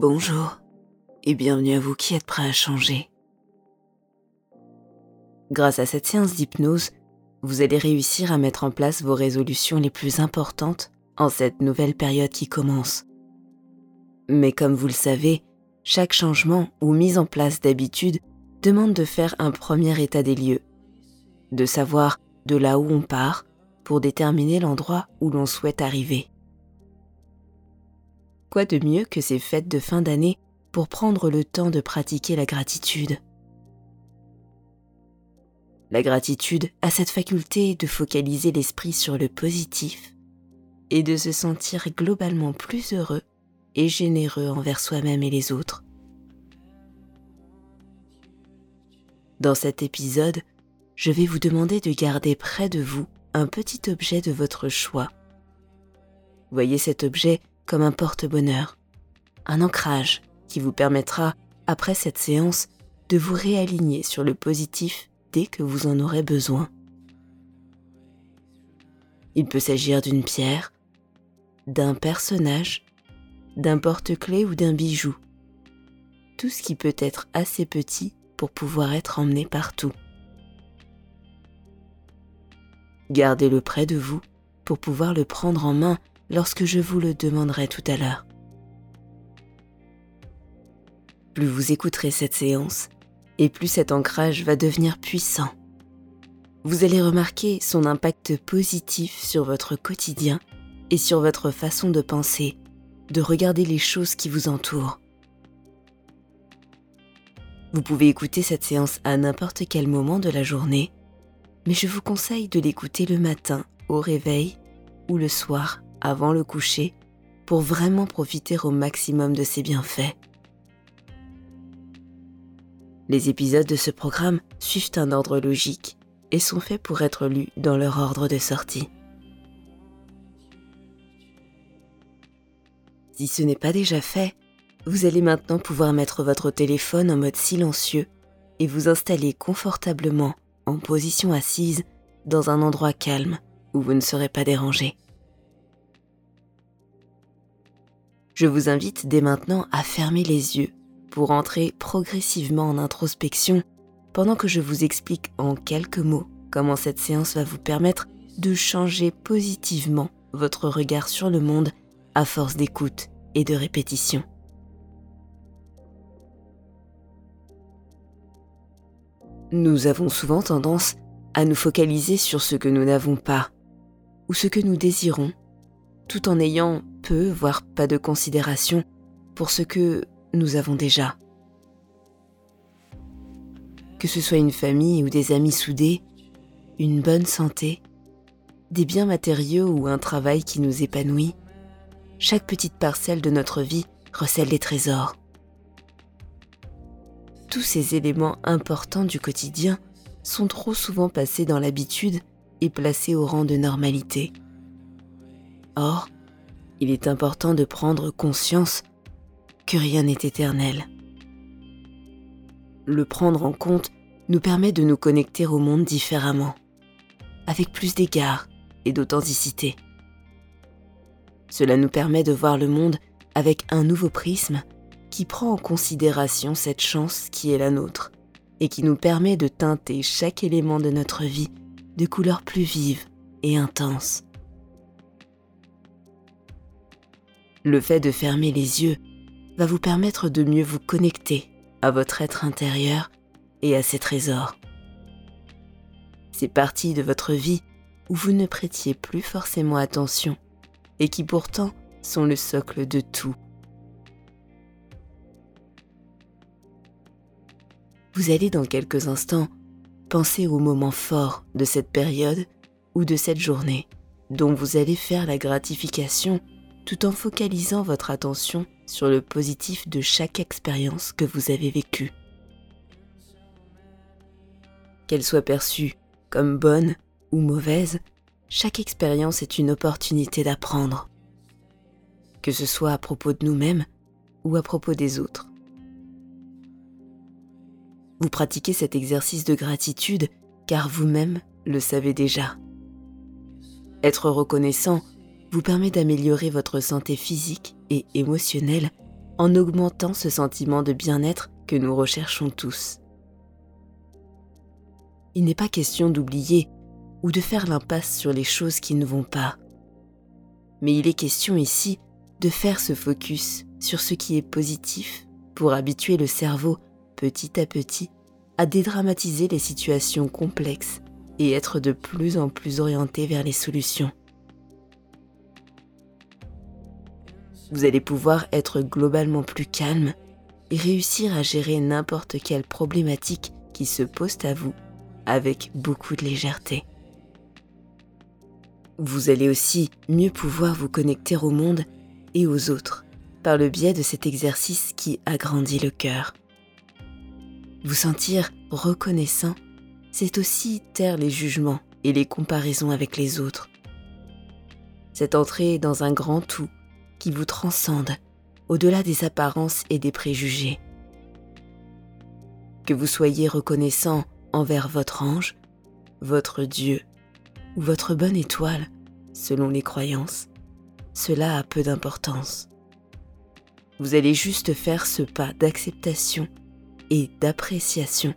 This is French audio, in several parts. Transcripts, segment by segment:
Bonjour et bienvenue à vous qui êtes prêts à changer. Grâce à cette séance d'hypnose, vous allez réussir à mettre en place vos résolutions les plus importantes en cette nouvelle période qui commence. Mais comme vous le savez, chaque changement ou mise en place d'habitude demande de faire un premier état des lieux, de savoir de là où on part pour déterminer l'endroit où l'on souhaite arriver. Quoi de mieux que ces fêtes de fin d'année pour prendre le temps de pratiquer la gratitude? La gratitude a cette faculté de focaliser l'esprit sur le positif et de se sentir globalement plus heureux et généreux envers soi-même et les autres. Dans cet épisode, je vais vous demander de garder près de vous un petit objet de votre choix. Voyez cet objet comme un porte-bonheur, un ancrage qui vous permettra, après cette séance, de vous réaligner sur le positif dès que vous en aurez besoin. Il peut s'agir d'une pierre, d'un personnage, d'un porte-clés ou d'un bijou. Tout ce qui peut être assez petit pour pouvoir être emmené partout. Gardez-le près de vous pour pouvoir le prendre en main lorsque je vous le demanderai tout à l'heure. Plus vous écouterez cette séance, et plus cet ancrage va devenir puissant. Vous allez remarquer son impact positif sur votre quotidien et sur votre façon de penser, de regarder les choses qui vous entourent. Vous pouvez écouter cette séance à n'importe quel moment de la journée, mais je vous conseille de l'écouter le matin au réveil ou le soir avant le coucher pour vraiment profiter au maximum de ses bienfaits. Les épisodes de ce programme suivent un ordre logique et sont faits pour être lus dans leur ordre de sortie. Si ce n'est pas déjà fait, vous allez maintenant pouvoir mettre votre téléphone en mode silencieux et vous installer confortablement en position assise dans un endroit calme où vous ne serez pas dérangé. Je vous invite dès maintenant à fermer les yeux pour entrer progressivement en introspection pendant que je vous explique en quelques mots comment cette séance va vous permettre de changer positivement votre regard sur le monde à force d'écoute et de répétition. Nous avons souvent tendance à nous focaliser sur ce que nous n'avons pas ou ce que nous désirons tout en ayant peu, voire pas de considération pour ce que nous avons déjà. Que ce soit une famille ou des amis soudés, une bonne santé, des biens matériaux ou un travail qui nous épanouit, chaque petite parcelle de notre vie recèle des trésors. Tous ces éléments importants du quotidien sont trop souvent passés dans l'habitude et placés au rang de normalité. Or, il est important de prendre conscience que rien n'est éternel. Le prendre en compte nous permet de nous connecter au monde différemment, avec plus d'égard et d'authenticité. Cela nous permet de voir le monde avec un nouveau prisme qui prend en considération cette chance qui est la nôtre et qui nous permet de teinter chaque élément de notre vie de couleurs plus vives et intenses. Le fait de fermer les yeux va vous permettre de mieux vous connecter à votre être intérieur et à ses trésors. Ces parties de votre vie où vous ne prêtiez plus forcément attention et qui pourtant sont le socle de tout. Vous allez dans quelques instants penser au moment fort de cette période ou de cette journée dont vous allez faire la gratification tout en focalisant votre attention sur le positif de chaque expérience que vous avez vécue. Qu'elle soit perçue comme bonne ou mauvaise, chaque expérience est une opportunité d'apprendre, que ce soit à propos de nous-mêmes ou à propos des autres. Vous pratiquez cet exercice de gratitude car vous-même le savez déjà. Être reconnaissant vous permet d'améliorer votre santé physique et émotionnelle en augmentant ce sentiment de bien-être que nous recherchons tous. Il n'est pas question d'oublier ou de faire l'impasse sur les choses qui ne vont pas. Mais il est question ici de faire ce focus sur ce qui est positif pour habituer le cerveau petit à petit à dédramatiser les situations complexes et être de plus en plus orienté vers les solutions. Vous allez pouvoir être globalement plus calme et réussir à gérer n'importe quelle problématique qui se pose à vous avec beaucoup de légèreté. Vous allez aussi mieux pouvoir vous connecter au monde et aux autres par le biais de cet exercice qui agrandit le cœur. Vous sentir reconnaissant, c'est aussi taire les jugements et les comparaisons avec les autres. C'est entrer dans un grand tout qui vous transcende au-delà des apparences et des préjugés. Que vous soyez reconnaissant envers votre ange, votre Dieu ou votre bonne étoile, selon les croyances, cela a peu d'importance. Vous allez juste faire ce pas d'acceptation et d'appréciation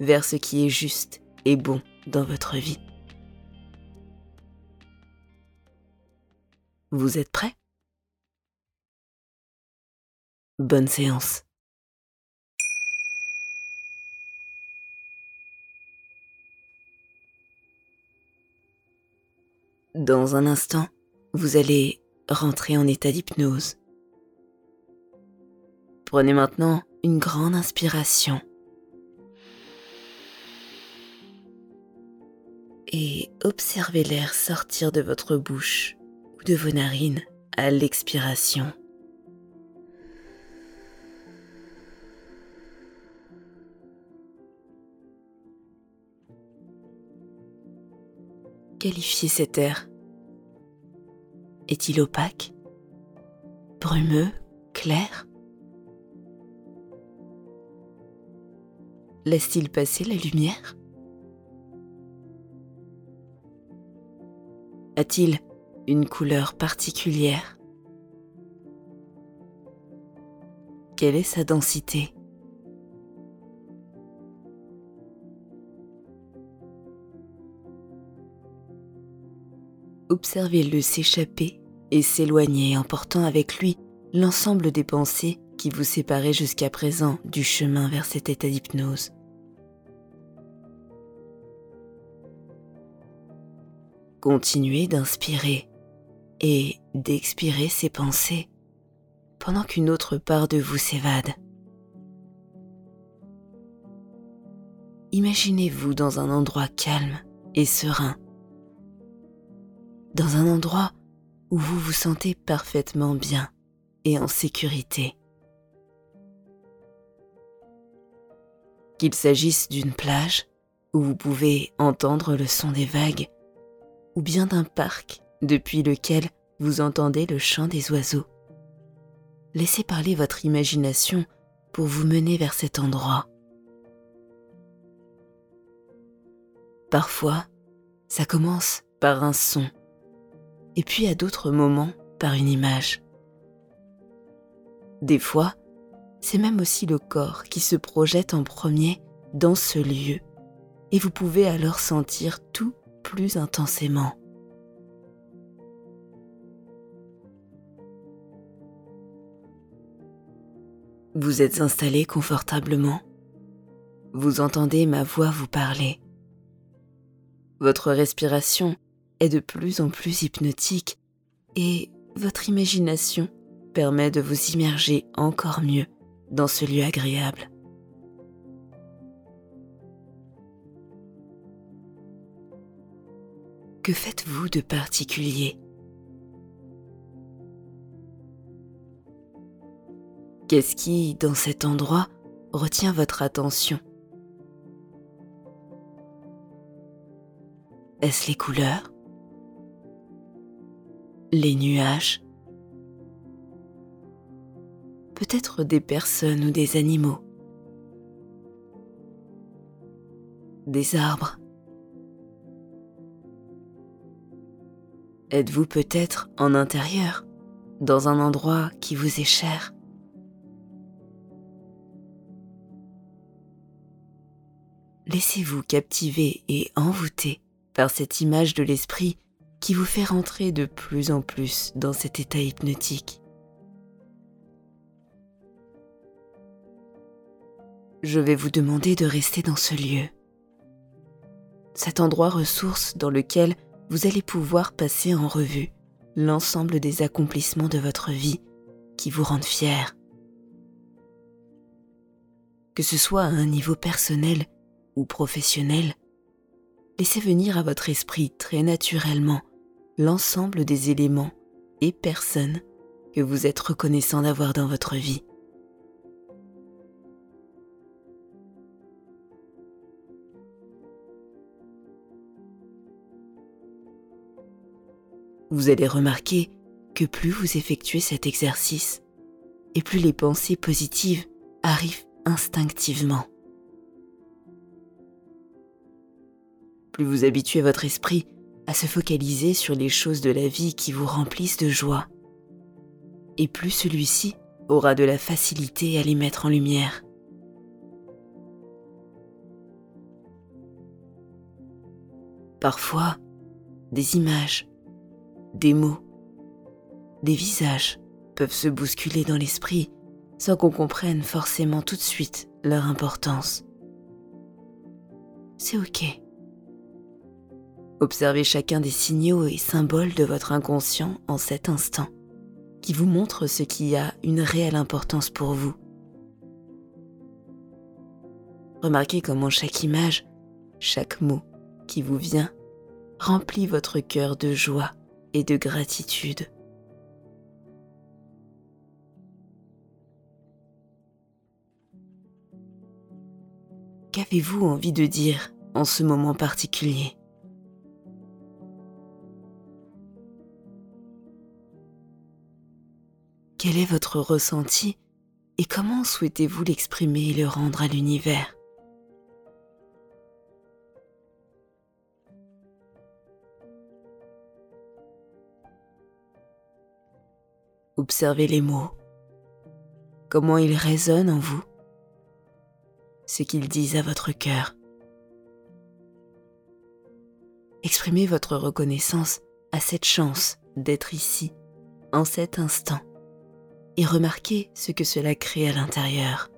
vers ce qui est juste et bon dans votre vie. Vous êtes prêt? Bonne séance. Dans un instant, vous allez rentrer en état d'hypnose. Prenez maintenant une grande inspiration. Et observez l'air sortir de votre bouche ou de vos narines à l'expiration. Qualifier cet air? Est-il opaque? Brumeux? Clair? Laisse-t-il passer la lumière? A-t-il une couleur particulière? Quelle est sa densité? Observez-le s'échapper et s'éloigner en portant avec lui l'ensemble des pensées qui vous séparaient jusqu'à présent du chemin vers cet état d'hypnose. Continuez d'inspirer et d'expirer ces pensées pendant qu'une autre part de vous s'évade. Imaginez-vous dans un endroit calme et serein dans un endroit où vous vous sentez parfaitement bien et en sécurité. Qu'il s'agisse d'une plage où vous pouvez entendre le son des vagues, ou bien d'un parc depuis lequel vous entendez le chant des oiseaux. Laissez parler votre imagination pour vous mener vers cet endroit. Parfois, ça commence par un son et puis à d'autres moments par une image. Des fois, c'est même aussi le corps qui se projette en premier dans ce lieu, et vous pouvez alors sentir tout plus intensément. Vous êtes installé confortablement. Vous entendez ma voix vous parler. Votre respiration est de plus en plus hypnotique et votre imagination permet de vous immerger encore mieux dans ce lieu agréable. Que faites-vous de particulier? Qu'est-ce qui, dans cet endroit, retient votre attention? Est-ce les couleurs? les nuages, peut-être des personnes ou des animaux, des arbres. Êtes-vous peut-être en intérieur, dans un endroit qui vous est cher? Laissez-vous captiver et envoûter par cette image de l'esprit qui vous fait rentrer de plus en plus dans cet état hypnotique. Je vais vous demander de rester dans ce lieu, cet endroit ressource dans lequel vous allez pouvoir passer en revue l'ensemble des accomplissements de votre vie qui vous rendent fier. Que ce soit à un niveau personnel ou professionnel, laissez venir à votre esprit très naturellement l'ensemble des éléments et personnes que vous êtes reconnaissant d'avoir dans votre vie. Vous allez remarquer que plus vous effectuez cet exercice, et plus les pensées positives arrivent instinctivement. Plus vous habituez votre esprit à se focaliser sur les choses de la vie qui vous remplissent de joie, et plus celui-ci aura de la facilité à les mettre en lumière. Parfois, des images, des mots, des visages peuvent se bousculer dans l'esprit sans qu'on comprenne forcément tout de suite leur importance. C'est ok. Observez chacun des signaux et symboles de votre inconscient en cet instant, qui vous montre ce qui a une réelle importance pour vous. Remarquez comment chaque image, chaque mot qui vous vient remplit votre cœur de joie et de gratitude. Qu'avez-vous envie de dire en ce moment particulier? Quel est votre ressenti et comment souhaitez-vous l'exprimer et le rendre à l'univers? Observez les mots, comment ils résonnent en vous. Ce qu'ils disent à votre cœur. Exprimez votre reconnaissance à cette chance d'être ici, en cet instant, et remarquez ce que cela crée à l'intérieur.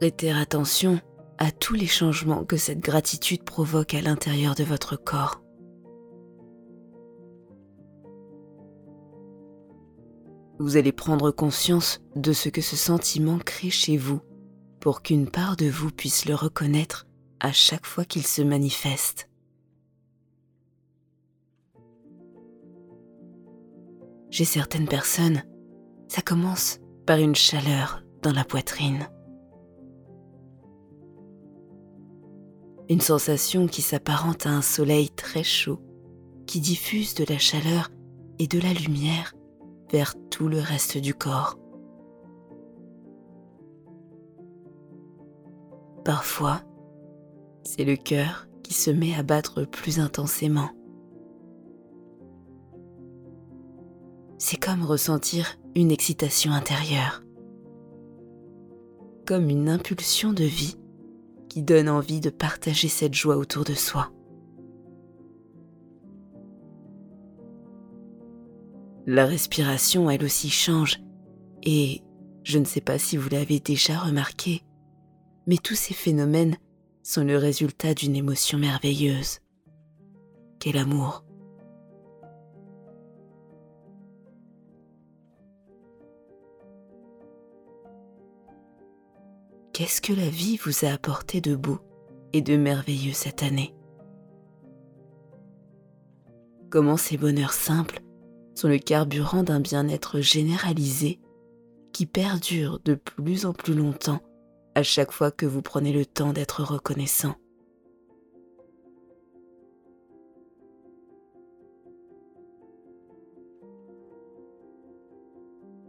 Prêtez attention à tous les changements que cette gratitude provoque à l'intérieur de votre corps. vous allez prendre conscience de ce que ce sentiment crée chez vous pour qu'une part de vous puisse le reconnaître à chaque fois qu'il se manifeste. J'ai certaines personnes, ça commence par une chaleur dans la poitrine. Une sensation qui s'apparente à un soleil très chaud, qui diffuse de la chaleur et de la lumière vers tout le reste du corps. Parfois, c'est le cœur qui se met à battre plus intensément. C'est comme ressentir une excitation intérieure, comme une impulsion de vie qui donne envie de partager cette joie autour de soi. La respiration, elle aussi, change. Et je ne sais pas si vous l'avez déjà remarqué, mais tous ces phénomènes sont le résultat d'une émotion merveilleuse. Quel amour. Qu'est-ce que la vie vous a apporté de beau et de merveilleux cette année? Comment ces bonheurs simples sont le carburant d'un bien-être généralisé qui perdure de plus en plus longtemps à chaque fois que vous prenez le temps d'être reconnaissant.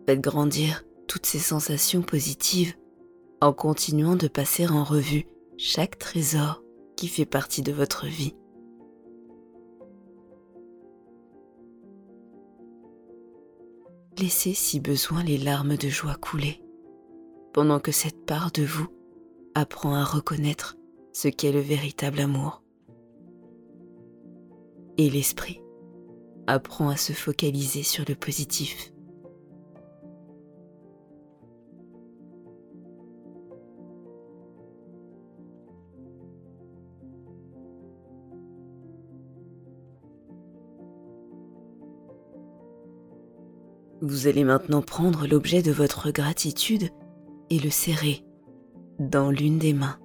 Faites grandir toutes ces sensations positives en continuant de passer en revue chaque trésor qui fait partie de votre vie. Laissez si besoin les larmes de joie couler pendant que cette part de vous apprend à reconnaître ce qu'est le véritable amour. Et l'esprit apprend à se focaliser sur le positif. Vous allez maintenant prendre l'objet de votre gratitude et le serrer dans l'une des mains.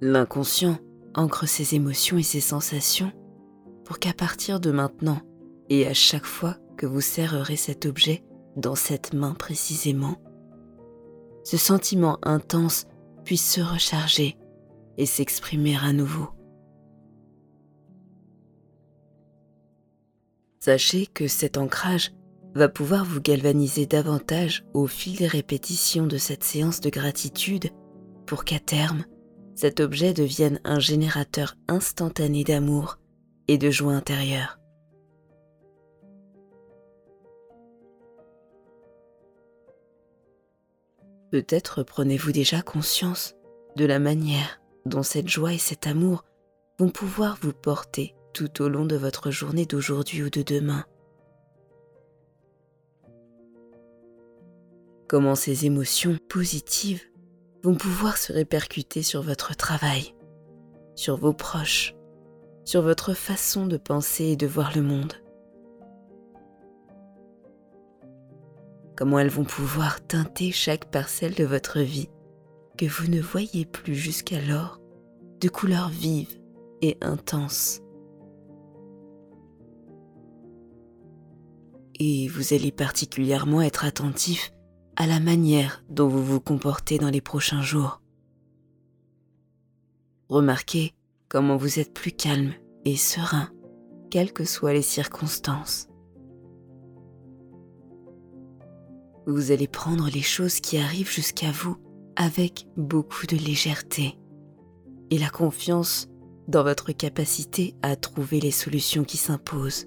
L'inconscient ancre ses émotions et ses sensations pour qu'à partir de maintenant et à chaque fois que vous serrerez cet objet dans cette main précisément, ce sentiment intense puisse se recharger et s'exprimer à nouveau. Sachez que cet ancrage va pouvoir vous galvaniser davantage au fil des répétitions de cette séance de gratitude pour qu'à terme, cet objet devienne un générateur instantané d'amour et de joie intérieure. Peut-être prenez-vous déjà conscience de la manière dont cette joie et cet amour vont pouvoir vous porter tout au long de votre journée d'aujourd'hui ou de demain. Comment ces émotions positives vont pouvoir se répercuter sur votre travail, sur vos proches, sur votre façon de penser et de voir le monde? Comment elles vont pouvoir teinter chaque parcelle de votre vie que vous ne voyez plus jusqu'alors de couleurs vives et intenses. Et vous allez particulièrement être attentif à la manière dont vous vous comportez dans les prochains jours. Remarquez comment vous êtes plus calme et serein, quelles que soient les circonstances. Vous allez prendre les choses qui arrivent jusqu'à vous avec beaucoup de légèreté et la confiance dans votre capacité à trouver les solutions qui s'imposent.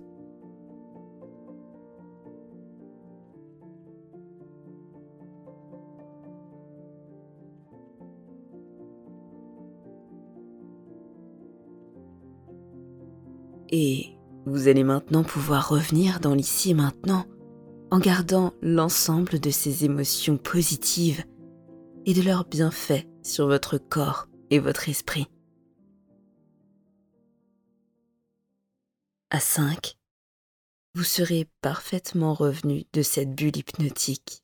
Et vous allez maintenant pouvoir revenir dans l'ici et maintenant en gardant l'ensemble de ces émotions positives et de leurs bienfaits sur votre corps et votre esprit. À 5, vous serez parfaitement revenu de cette bulle hypnotique.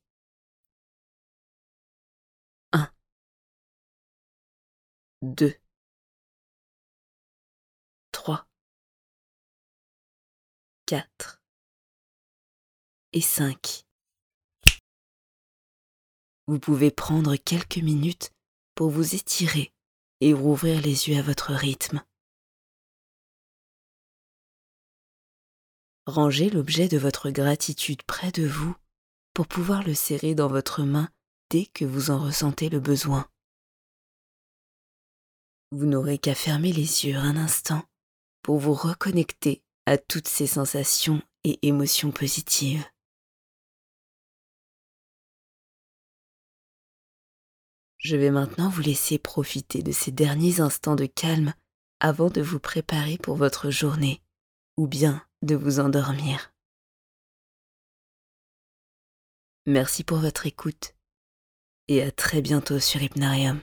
1 2 4 et 5. Vous pouvez prendre quelques minutes pour vous étirer et rouvrir les yeux à votre rythme. Rangez l'objet de votre gratitude près de vous pour pouvoir le serrer dans votre main dès que vous en ressentez le besoin. Vous n'aurez qu'à fermer les yeux un instant pour vous reconnecter à toutes ces sensations et émotions positives. Je vais maintenant vous laisser profiter de ces derniers instants de calme avant de vous préparer pour votre journée ou bien de vous endormir. Merci pour votre écoute et à très bientôt sur Hypnarium.